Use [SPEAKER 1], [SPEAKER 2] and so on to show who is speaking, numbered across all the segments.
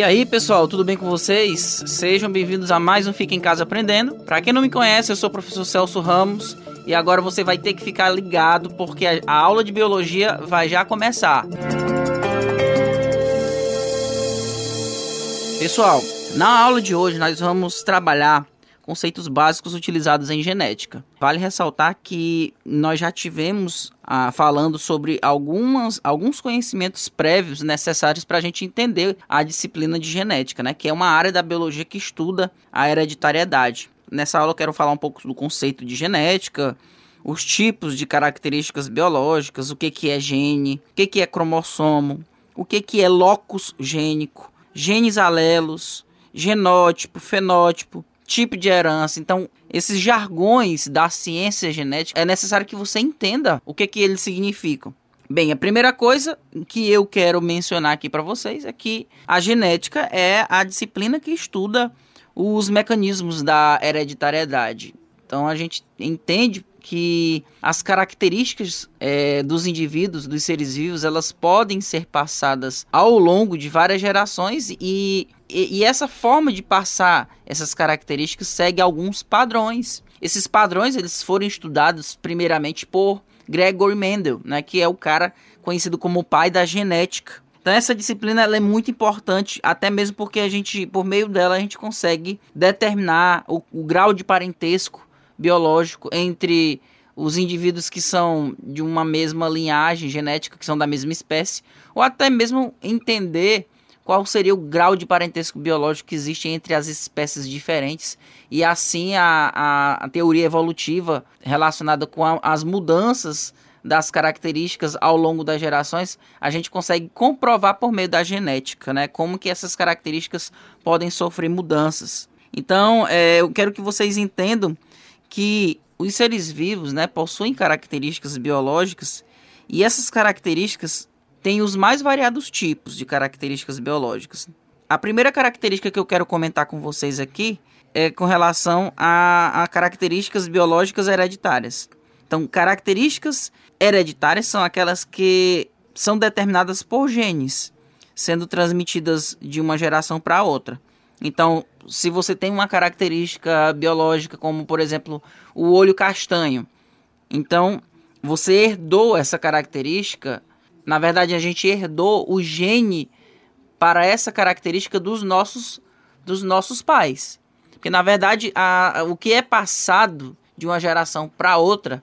[SPEAKER 1] E aí, pessoal, tudo bem com vocês? Sejam bem-vindos a mais um Fica em Casa Aprendendo. Para quem não me conhece, eu sou o professor Celso Ramos e agora você vai ter que ficar ligado porque a, aula de biologia vai já começar. Pessoal, na aula de hoje nós vamos trabalhar conceitos básicos utilizados em genética. Vale ressaltar que nós já tivemos ah, falando sobre algumas, alguns conhecimentos prévios necessários para a gente entender a disciplina de genética, né, que é uma área da biologia que estuda a hereditariedade. Nessa aula eu quero falar um pouco do conceito de genética, os tipos de características biológicas, o que, que é gene, o que, que é cromossomo, o que, que é locus gênico, genes alelos, genótipo, fenótipo, tipo de herança. Então, esses jargões da ciência genética é necessário que você entenda o que, que eles significam. Bem, a primeira coisa que eu quero mencionar aqui para vocês é que a genética é a disciplina que estuda os mecanismos da hereditariedade. Então a gente entende que as características é, dos indivíduos, dos seres vivos, elas podem ser passadas ao longo de várias gerações e, e, e essa forma de passar essas características segue alguns padrões. Esses padrões eles foram estudados primeiramente por Gregory Mendel, né, que é o cara conhecido como o pai da genética. Então essa disciplina é muito importante, até mesmo porque a gente, por meio dela, a gente consegue determinar o, o grau de parentesco biológico entre os indivíduos que são de uma mesma linhagem genética, que são da mesma espécie, ou até mesmo entender qual seria o grau de parentesco biológico que existe entre as espécies diferentes e assim a, a, a teoria evolutiva relacionada com a, as mudanças das características ao longo das gerações, a gente consegue comprovar por meio da genética, né? Como que essas características podem sofrer mudanças. Então, é, eu quero que vocês entendam que os seres vivos né, possuem características biológicas e essas características têm os mais variados tipos de características biológicas. A primeira característica que eu quero comentar com vocês aqui é com relação a, a características biológicas hereditárias. Então, características hereditárias são aquelas que são determinadas por genes, sendo transmitidas de uma geração para outra. Então, se você tem uma característica biológica, como por exemplo o olho castanho, então você herdou essa característica. Na verdade, a gente herdou o gene para essa característica dos nossos, dos nossos pais. Porque na verdade, a, o que é passado de uma geração para outra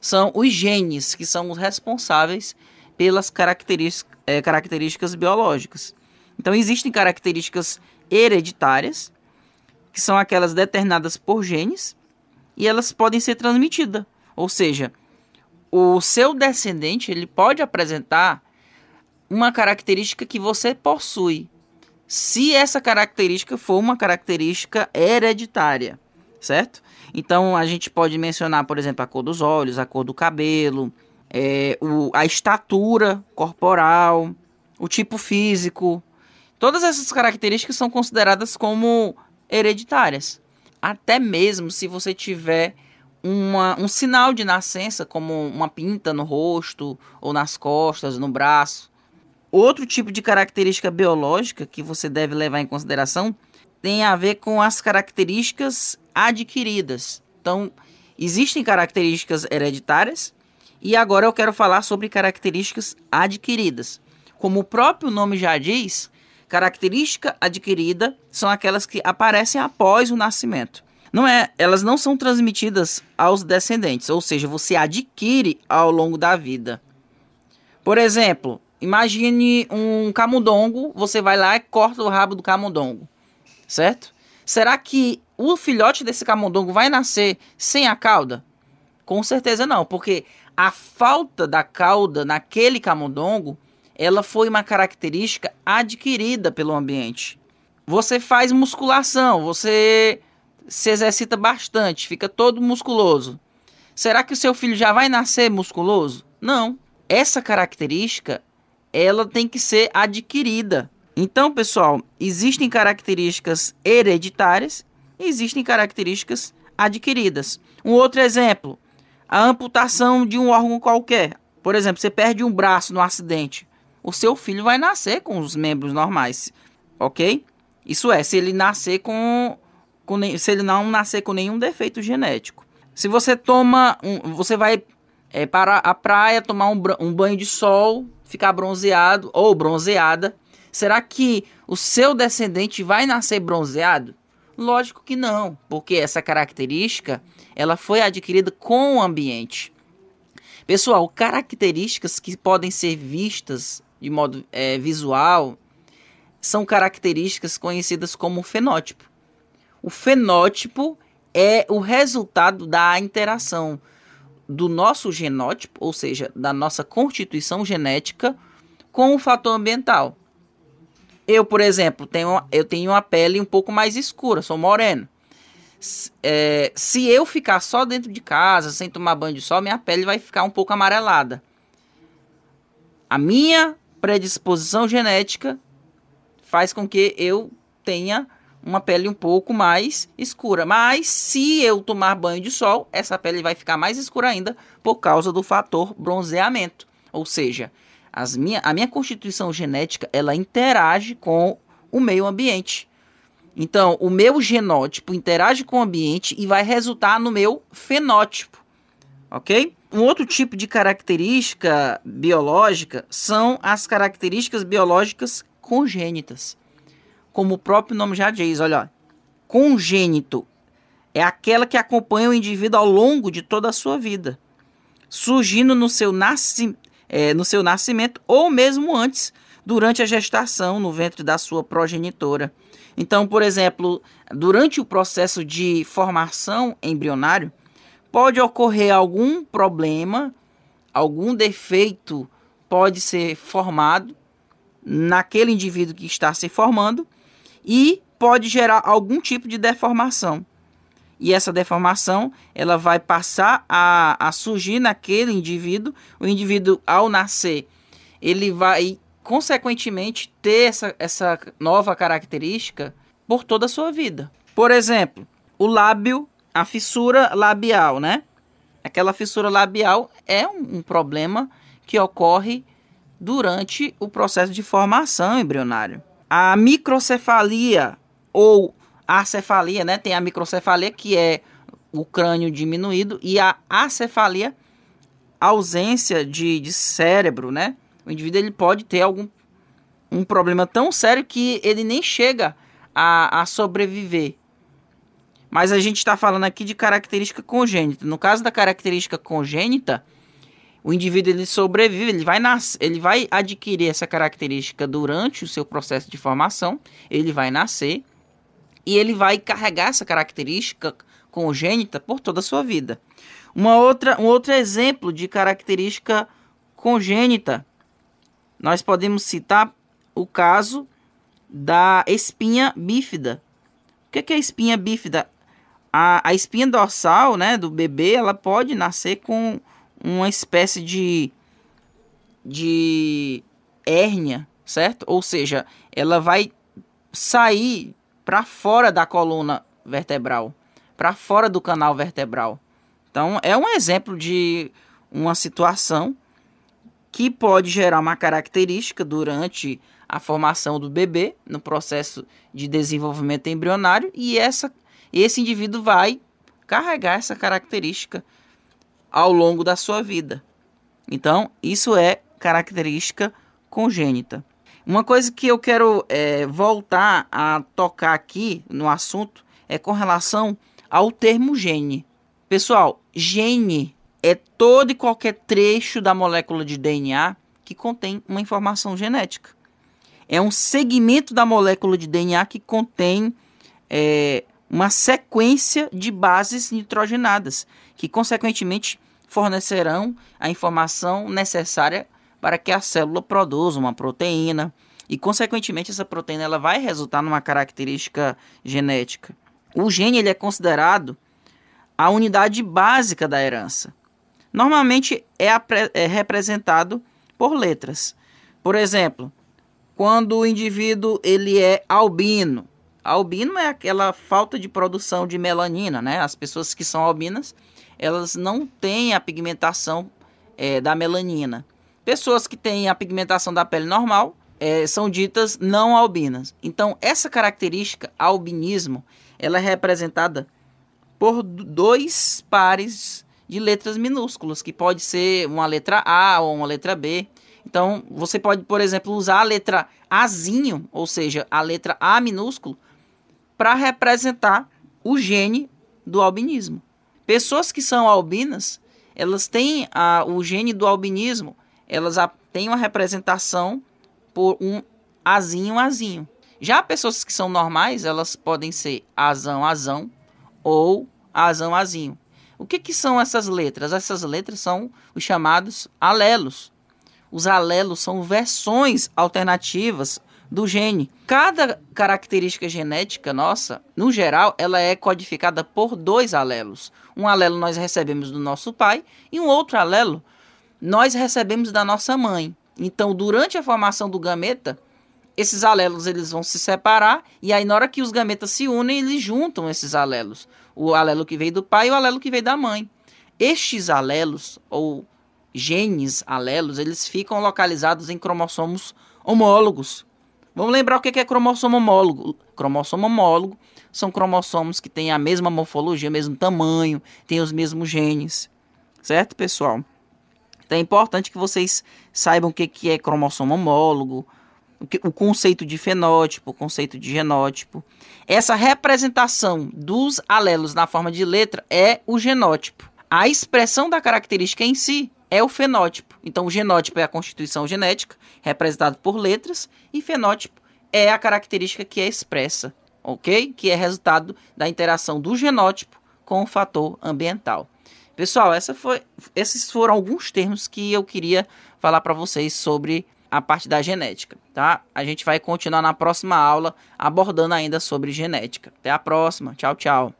[SPEAKER 1] são os genes que são os responsáveis pelas características, é, características biológicas. Então, existem características hereditárias, que são aquelas determinadas por genes, e elas podem ser transmitidas. Ou seja, o seu descendente ele pode apresentar uma característica que você possui, se essa característica for uma característica hereditária, certo? Então a gente pode mencionar, por exemplo, a cor dos olhos, a cor do cabelo, é, o, a estatura corporal, o tipo físico, Todas essas características são consideradas como hereditárias. Até mesmo se você tiver uma, um sinal de nascença, como uma pinta no rosto, ou nas costas, no braço. Outro tipo de característica biológica que você deve levar em consideração tem a ver com as características adquiridas. Então, existem características hereditárias e agora eu quero falar sobre características adquiridas. Como o próprio nome já diz, característica adquirida são aquelas que aparecem após o nascimento. Não é, elas não são transmitidas aos descendentes, ou seja, você adquire ao longo da vida. Por exemplo, imagine um camundongo, você vai lá e corta o rabo do camundongo, certo? Será que o filhote desse camundongo vai nascer sem a cauda? Com certeza não, porque a falta da cauda naquele camundongo ela foi uma característica adquirida pelo ambiente. Você faz musculação, você se exercita bastante, fica todo musculoso. Será que o seu filho já vai nascer musculoso? Não. Essa característica, ela tem que ser adquirida. Então, pessoal, existem características hereditárias e existem características adquiridas. Um outro exemplo, a amputação de um órgão qualquer. Por exemplo, você perde um braço no acidente. O seu filho vai nascer com os membros normais, ok? Isso é, se ele nascer com, com se ele não nascer com nenhum defeito genético. Se você toma, um, você vai é, para a praia tomar um, um banho de sol, ficar bronzeado ou bronzeada, será que o seu descendente vai nascer bronzeado? Lógico que não, porque essa característica ela foi adquirida com o ambiente. Pessoal, características que podem ser vistas de modo é, visual são características conhecidas como fenótipo. O fenótipo é o resultado da interação do nosso genótipo, ou seja, da nossa constituição genética, com o fator ambiental. Eu, por exemplo, tenho, eu tenho uma pele um pouco mais escura, sou moreno. É, se eu ficar só dentro de casa, sem tomar banho de sol, minha pele vai ficar um pouco amarelada. A minha predisposição genética faz com que eu tenha uma pele um pouco mais escura. Mas se eu tomar banho de sol, essa pele vai ficar mais escura ainda por causa do fator bronzeamento. Ou seja, as minha, a minha constituição genética ela interage com o meio ambiente. Então, o meu genótipo interage com o ambiente e vai resultar no meu fenótipo. Ok? Um outro tipo de característica biológica são as características biológicas congênitas como o próprio nome já diz, olha, congênito é aquela que acompanha o indivíduo ao longo de toda a sua vida, surgindo no seu, nasci, é, no seu nascimento ou mesmo antes, durante a gestação no ventre da sua progenitora. Então, por exemplo, durante o processo de formação embrionário, pode ocorrer algum problema, algum defeito pode ser formado naquele indivíduo que está se formando e pode gerar algum tipo de deformação. E essa deformação ela vai passar a, a surgir naquele indivíduo. O indivíduo, ao nascer, ele vai consequentemente ter essa, essa nova característica por toda a sua vida. Por exemplo, o lábio, a fissura labial, né? Aquela fissura labial é um, um problema que ocorre durante o processo de formação embrionário. A microcefalia ou a cefalia, né? Tem a microcefalia que é o crânio diminuído e a acefalia, ausência de, de cérebro, né? O indivíduo ele pode ter algum um problema tão sério que ele nem chega a, a sobreviver. Mas a gente está falando aqui de característica congênita. No caso da característica congênita, o indivíduo ele sobrevive, ele vai, nascer, ele vai adquirir essa característica durante o seu processo de formação, ele vai nascer e ele vai carregar essa característica congênita por toda a sua vida. Uma outra, um outro exemplo de característica congênita, nós podemos citar o caso da espinha bífida. O que é a espinha bífida? A, a espinha dorsal né, do bebê ela pode nascer com uma espécie de, de hérnia, certo? Ou seja, ela vai sair para fora da coluna vertebral, para fora do canal vertebral. Então, é um exemplo de uma situação que pode gerar uma característica durante a formação do bebê, no processo de desenvolvimento embrionário, e essa, esse indivíduo vai carregar essa característica ao longo da sua vida. Então, isso é característica congênita. Uma coisa que eu quero é, voltar a tocar aqui no assunto é com relação ao termo gene. Pessoal, gene é todo e qualquer trecho da molécula de DNA que contém uma informação genética. É um segmento da molécula de DNA que contém é, uma sequência de bases nitrogenadas, que consequentemente fornecerão a informação necessária para que a célula produza uma proteína e consequentemente essa proteína ela vai resultar numa característica genética. O gene ele é considerado a unidade básica da herança. Normalmente é, é representado por letras. Por exemplo, quando o indivíduo ele é albino, Albino é aquela falta de produção de melanina, né? As pessoas que são albinas, elas não têm a pigmentação é, da melanina. Pessoas que têm a pigmentação da pele normal é, são ditas não albinas. Então, essa característica, albinismo, ela é representada por dois pares de letras minúsculas, que pode ser uma letra A ou uma letra B. Então, você pode, por exemplo, usar a letra Azinho, ou seja, a letra A minúsculo, para representar o gene do albinismo. Pessoas que são albinas, elas têm a, o gene do albinismo, elas a, têm uma representação por um azinho, azinho. Já pessoas que são normais, elas podem ser azão, azão ou azão, azinho. O que, que são essas letras? Essas letras são os chamados alelos. Os alelos são versões alternativas do gene. Cada característica genética nossa, no geral, ela é codificada por dois alelos. Um alelo nós recebemos do nosso pai e um outro alelo nós recebemos da nossa mãe. Então, durante a formação do gameta, esses alelos eles vão se separar e aí na hora que os gametas se unem, eles juntam esses alelos. O alelo que veio do pai e o alelo que veio da mãe. Estes alelos ou genes alelos, eles ficam localizados em cromossomos homólogos. Vamos lembrar o que é cromossomo homólogo. Cromossomo homólogo são cromossomos que têm a mesma morfologia, o mesmo tamanho, têm os mesmos genes. Certo, pessoal? Então é importante que vocês saibam o que é cromossomo homólogo, o conceito de fenótipo, o conceito de genótipo. Essa representação dos alelos na forma de letra é o genótipo. A expressão da característica em si é o fenótipo. Então, o genótipo é a constituição genética, representado por letras, e fenótipo é a característica que é expressa, ok? Que é resultado da interação do genótipo com o fator ambiental. Pessoal, essa foi, esses foram alguns termos que eu queria falar para vocês sobre a parte da genética, tá? A gente vai continuar na próxima aula abordando ainda sobre genética. Até a próxima. Tchau, tchau.